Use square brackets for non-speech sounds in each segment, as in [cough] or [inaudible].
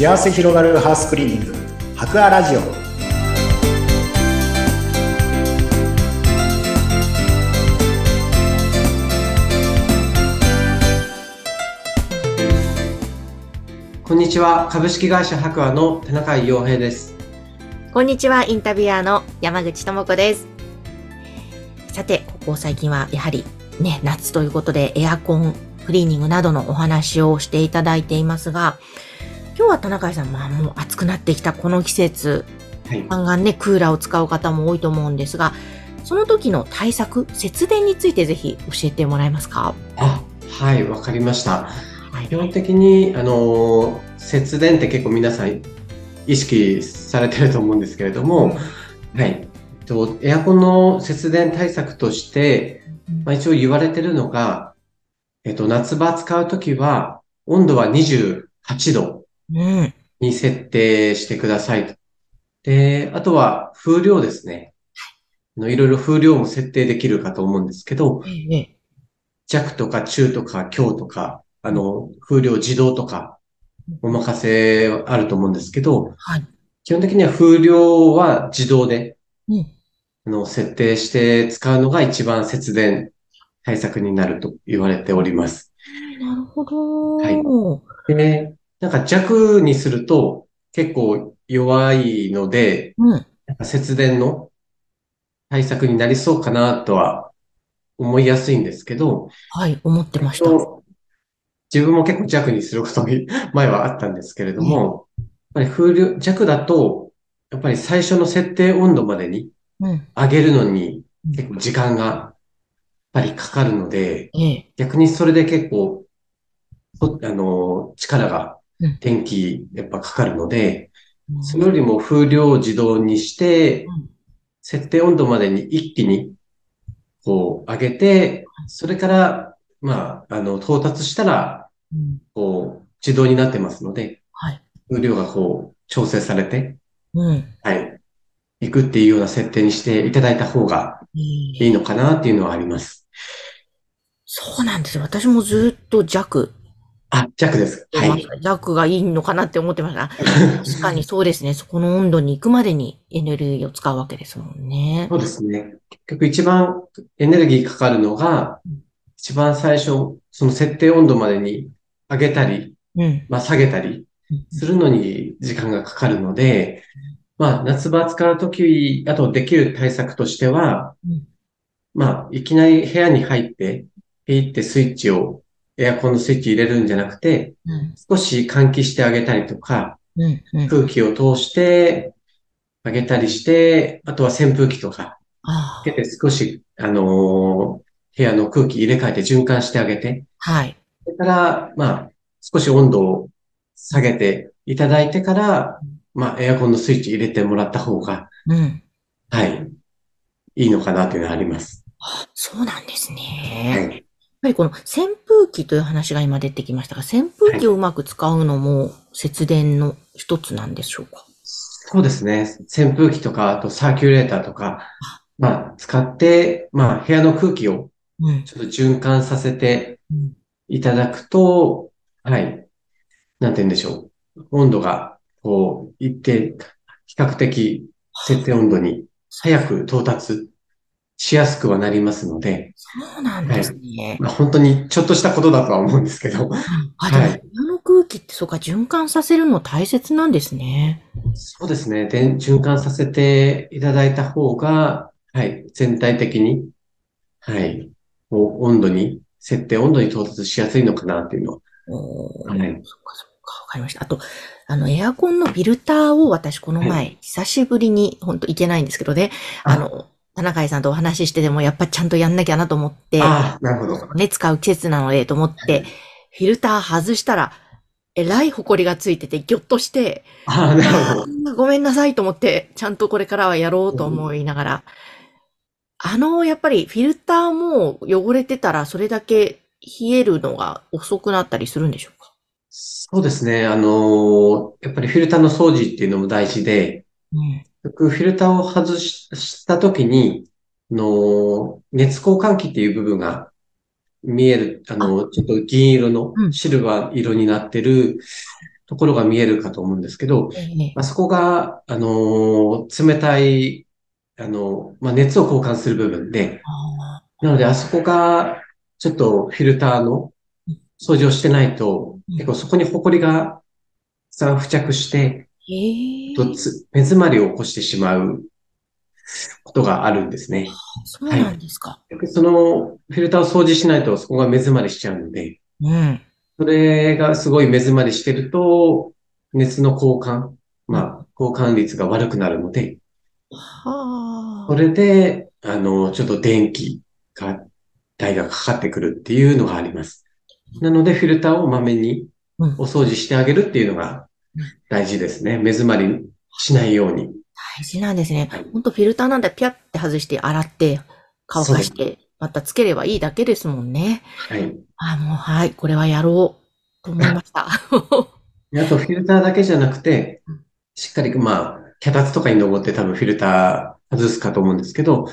幸せ広がるハウスクリーニング。博アラジオ。こんにちは。株式会社博アの田中洋平です。こんにちは、インタビュアーの山口智子です。さて、ここ最近はやはりね、夏ということでエアコン、クリーニングなどのお話をしていただいていますが、は田中井さん、まあもう暑くなってきたこの季節、はい。ガンガンね、クーラーを使う方も多いと思うんですが、その時の対策、節電についてぜひ教えてもらえますか？あはいわかりました。はい。基本的にあの節電って結構皆さん意識されてると思うんですけれども、はい。とエアコンの節電対策として、まあ、一応言われてるのが、えっと、夏場使うときは温度は28度うん。に設定してくださいと。で、あとは風量ですね。あのいろいろ風量も設定できるかと思うんですけど、ええ、弱とか中とか強とか、あの、風量自動とか、お任せあると思うんですけど、はい。基本的には風量は自動で、うん。あの、設定して使うのが一番節電対策になると言われております。なるほど。はいで、なんか弱にすると結構弱いので、うん。節電の対策になりそうかなとは思いやすいんですけど、はい、思ってました。と自分も結構弱にすることも [laughs] 前はあったんですけれども、やっぱり風量、弱だと、やっぱり最初の設定温度までにうん。上げるのに結構時間がやっぱりかかるので、ええ。逆にそれで結構、そあの、力がうん、電気やっぱかかるので、それよりも風量を自動にしてうん、設定温度までに一気に、こう、上げて、それから、まあ、あの、到達したら、うんこう、自動になってますので、はい。風量がこう、調整されて、うん。はい、いくっていうような設定にしていただいた方がいいのかなっていうのはあります。そうなんですよ。私もずっと弱。あ、弱です。はい。弱がいいのかなって思ってました。[laughs] 確かにそうですね。そこの温度に行くまでにエネルギーを使うわけですもんねそ。うですね。結局一番エネルギーかかるのがうん、一番最初、その設定温度までに上げたり、うん。まあ下げたりするのに時間がかかるので、まあ夏場使うとき、あとできる対策としてはうん、まあいきなり部屋に入って、ピーってスイッチを、エアコンのスイッチ入れるんじゃなくて、うん。少し換気してあげたりとか、うん。うん。空気を通してあげたりして、あとは扇風機とか、あつけて少し、あのー部屋の空気入れ替えて循環してあげて、あ。はい。それから、まあ、少し温度を下げていただいてから、まあ、エアコンのスイッチ入れてもらった方が、うん。はい、いいのかなというのはあります。そうなんですはね。やっい。ぱりこの扇風機という話が今出てきましたが、扇風機をうまく使うのも節電の一つなんでしょうか？そうですね。扇風機とか、あとサーキュレーターとか、まあ、使って、まあ、部屋の空気をうん。ちょっと循環させてうんいただくと、はい。なんて言うんでしょう。温度が、こう、一定、比較的設定温度に早く到達しやすくはなりますので、そうなんですね。まあ、本当にちょっとしたことだとは思うんですけど、あ、でも、はい。部屋の空気ってそうか、循環させるの大切なんですね。そうですね。で、循環させていただいた方が、はい、全体的に、はい、温度に、設定温度に到達しやすいのかなっていうのは、はい。そっかそっか、わかりました。あと、あの、エアコンのフィルターを私この前、は久しぶりに、本当いけないんですけどね、あの、田中井さんとお話ししてでもやっぱちゃんとやんなきゃなと思って、ああ、なるほど。ね、使う季節なのでと思って、フィルター外したら、えらい埃がついてて、ぎょっとして、ああ、なるほど。ごめんなさいと思って、ちゃんとこれからはやろうと思いながら、あの、やっぱりフィルターも汚れてたら、それだけ冷えるのが遅くなったりするんでしょうか？そうですね。あのやっぱりフィルターの掃除っていうのも大事で、うん。フィルターを外ししたときに、あの熱交換器っていう部分が見える、あの、ちょっと銀色のうん。シルバー色になってるところが見えるかと思うんですけど、ええ。あそこが、あのー冷たい、あの、まあ、熱を交換する部分で、あなのであそこが、ちょっとフィルターの掃除をしてないと、うん。結構そこにホコリがさん付着して、えとつ目詰まりを起こしてしまうことがあるんですね。そうなんですか。そのフィルターを掃除しないとそこが目詰まりしちゃうので、うん。それがすごい目詰まりしてると、熱の交換、まあ、交換率が悪くなるので、はあ。それで、あの、ちょっと電気が、代がかかってくるっていうのがあります。なので、フィルターをまめにうんお掃除してあげるっていうのが大事ですね。目詰まりしないように。大事なんですねはい。ほんとフィルターなんだピャって外して洗って乾かしてまたつければいいだけですもんね。はい。あ、もうはい、これはやろうと思いました。[laughs] であと、フィルターだけじゃなくてうん、しっかり、まあ、脚立とかに登って多分フィルター外すかと思うんですけど、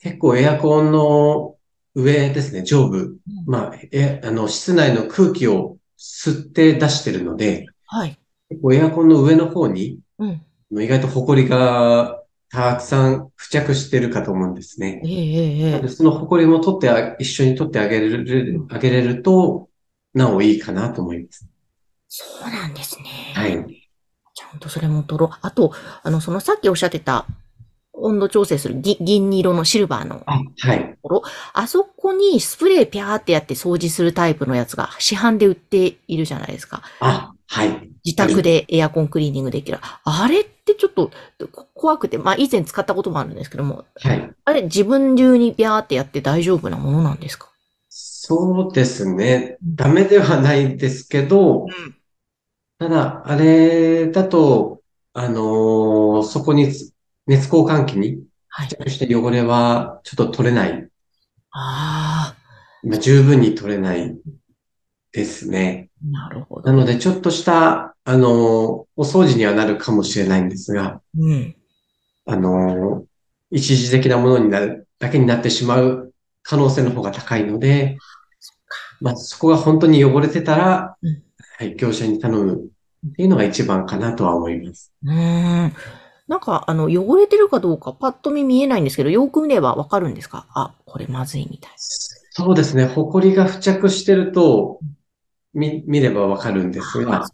結構エアコンの上ですね、上部。まあ、え、あの、室内の空気を吸って出してるので、はい。結構エアコンの上の方に、うん。意外と埃がたくさん付着してるかと思うんですねえ。ええええでその埃も取ってあ、一緒に取ってあげれる、あげれると、なおいいかなと思います。そうなんですね。はい。ちゃんとそれも取ろう。あと、あの、そのさっきおっしゃってた温度調整する銀銀色のシルバーのあ、はい。あそこにスプレーピャーってやって掃除するタイプのやつが市販で売っているじゃないですか。あ、はい。自宅でエアコンクリーニングできる。あれってちょっとこ怖くて、まあ以前使ったこともあるんですけども、はい。あれ自分流にビャーってやって大丈夫なものなんですか？そうですね。ダメではないですけど、ん。ただ、あれだと、あのーそこに熱交換器にはい。付着して汚れはちょっと取れない。あまあ、十分に取れないですね。あ、なるほど。なので、ちょっとした、あのーお掃除にはなるかもしれないんですが、うん。あのー一時的なものになる、だけになってしまう可能性の方が高いので、まあ、そこが本当に汚れてたら、うんはい、業者に頼むっていうのが一番かなとは思います。うーん。なんか、あの、汚れてるかどうかパッと見見えないんですけど、よく見ればわかるんですか？あ、これまずいみたいそうですね。埃が付着してると、見、見ればわかるんですな。が、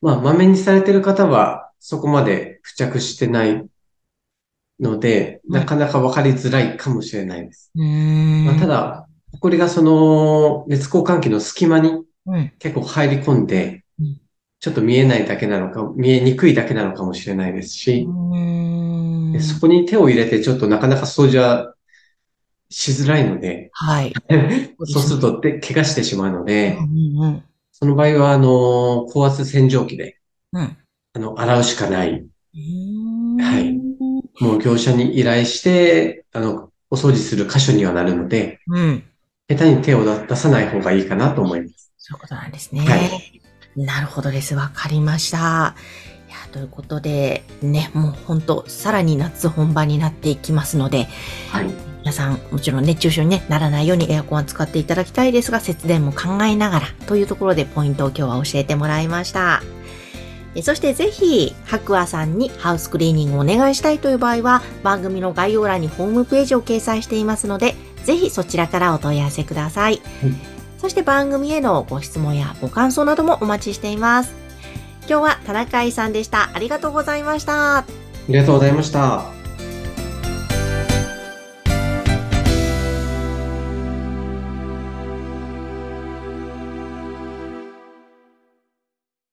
まあ、まめにされてる方は、そこまで付着してないので、うんなかなかわかりづらいかもしれないです。まあ、ただ、埃がその、熱交換器の隙間にうん。結構入り込んでうん、ちょっと見えないだけなのか、見えにくいだけなのかもしれないですし、そこに手を入れてちょっとなかなか掃除はしづらいので、はい。[laughs] そうするとで怪我してしまうので、うんうんその場合は、あの、高圧洗浄機で、うん。うん。あの、洗うしかない。はいもう業者に依頼して、あの、お掃除する箇所にはなるので、うん。下手に手を出さない方がいいかなと思います。そういうことなんですね。はいなるほどです。わかりました。いや、ということで、ね、もう本当さらに夏本番になっていきますので、はい。皆さん、もちろん熱中症に、ね、ならないようにエアコンは使っていただきたいですが、節電も考えながらというところでポイントを今日は教えてもらいました。えそしてぜひ、白亜さんにハウスクリーニングをお願いしたいという場合は、番組の概要欄にホームページを掲載していますので、ぜひそちらからお問い合わせください。そして番組へのご質問やご感想などもお待ちしています。今日は田中愛さんでした。ありがとうございました。ありがとうございました。